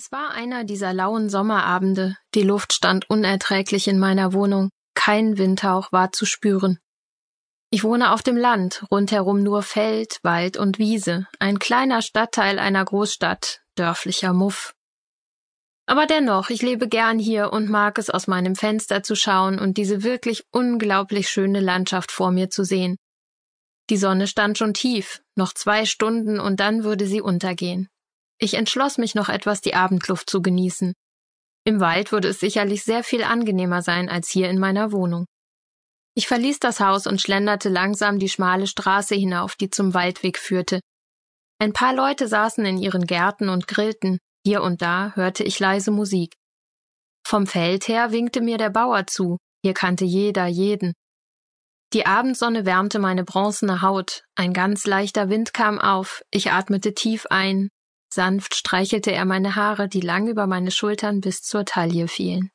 Es war einer dieser lauen Sommerabende, die Luft stand unerträglich in meiner Wohnung, kein Windhauch war zu spüren. Ich wohne auf dem Land, rundherum nur Feld, Wald und Wiese, ein kleiner Stadtteil einer Großstadt, dörflicher Muff. Aber dennoch, ich lebe gern hier und mag es aus meinem Fenster zu schauen und diese wirklich unglaublich schöne Landschaft vor mir zu sehen. Die Sonne stand schon tief, noch zwei Stunden und dann würde sie untergehen. Ich entschloss mich noch etwas die Abendluft zu genießen. Im Wald würde es sicherlich sehr viel angenehmer sein als hier in meiner Wohnung. Ich verließ das Haus und schlenderte langsam die schmale Straße hinauf, die zum Waldweg führte. Ein paar Leute saßen in ihren Gärten und grillten, hier und da hörte ich leise Musik. Vom Feld her winkte mir der Bauer zu, hier kannte jeder jeden. Die Abendsonne wärmte meine bronzene Haut, ein ganz leichter Wind kam auf, ich atmete tief ein, Sanft streichelte er meine Haare, die lang über meine Schultern bis zur Taille fielen.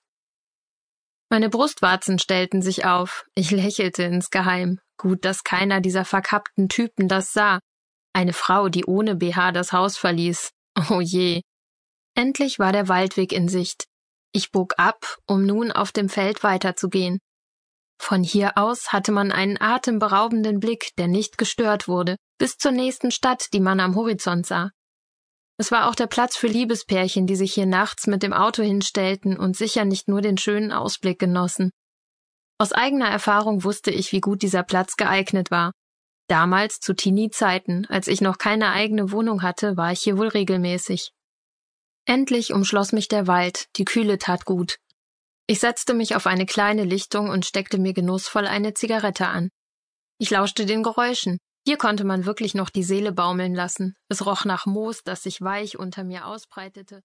Meine Brustwarzen stellten sich auf, ich lächelte insgeheim. Gut, dass keiner dieser verkappten Typen das sah. Eine Frau, die ohne BH das Haus verließ. Oh je. Endlich war der Waldweg in Sicht. Ich bog ab, um nun auf dem Feld weiterzugehen. Von hier aus hatte man einen atemberaubenden Blick, der nicht gestört wurde, bis zur nächsten Stadt, die man am Horizont sah. Es war auch der Platz für Liebespärchen, die sich hier nachts mit dem Auto hinstellten und sicher nicht nur den schönen Ausblick genossen. Aus eigener Erfahrung wusste ich, wie gut dieser Platz geeignet war. Damals zu Teenie-Zeiten, als ich noch keine eigene Wohnung hatte, war ich hier wohl regelmäßig. Endlich umschloss mich der Wald, die Kühle tat gut. Ich setzte mich auf eine kleine Lichtung und steckte mir genussvoll eine Zigarette an. Ich lauschte den Geräuschen, hier konnte man wirklich noch die Seele baumeln lassen. Es roch nach Moos, das sich weich unter mir ausbreitete.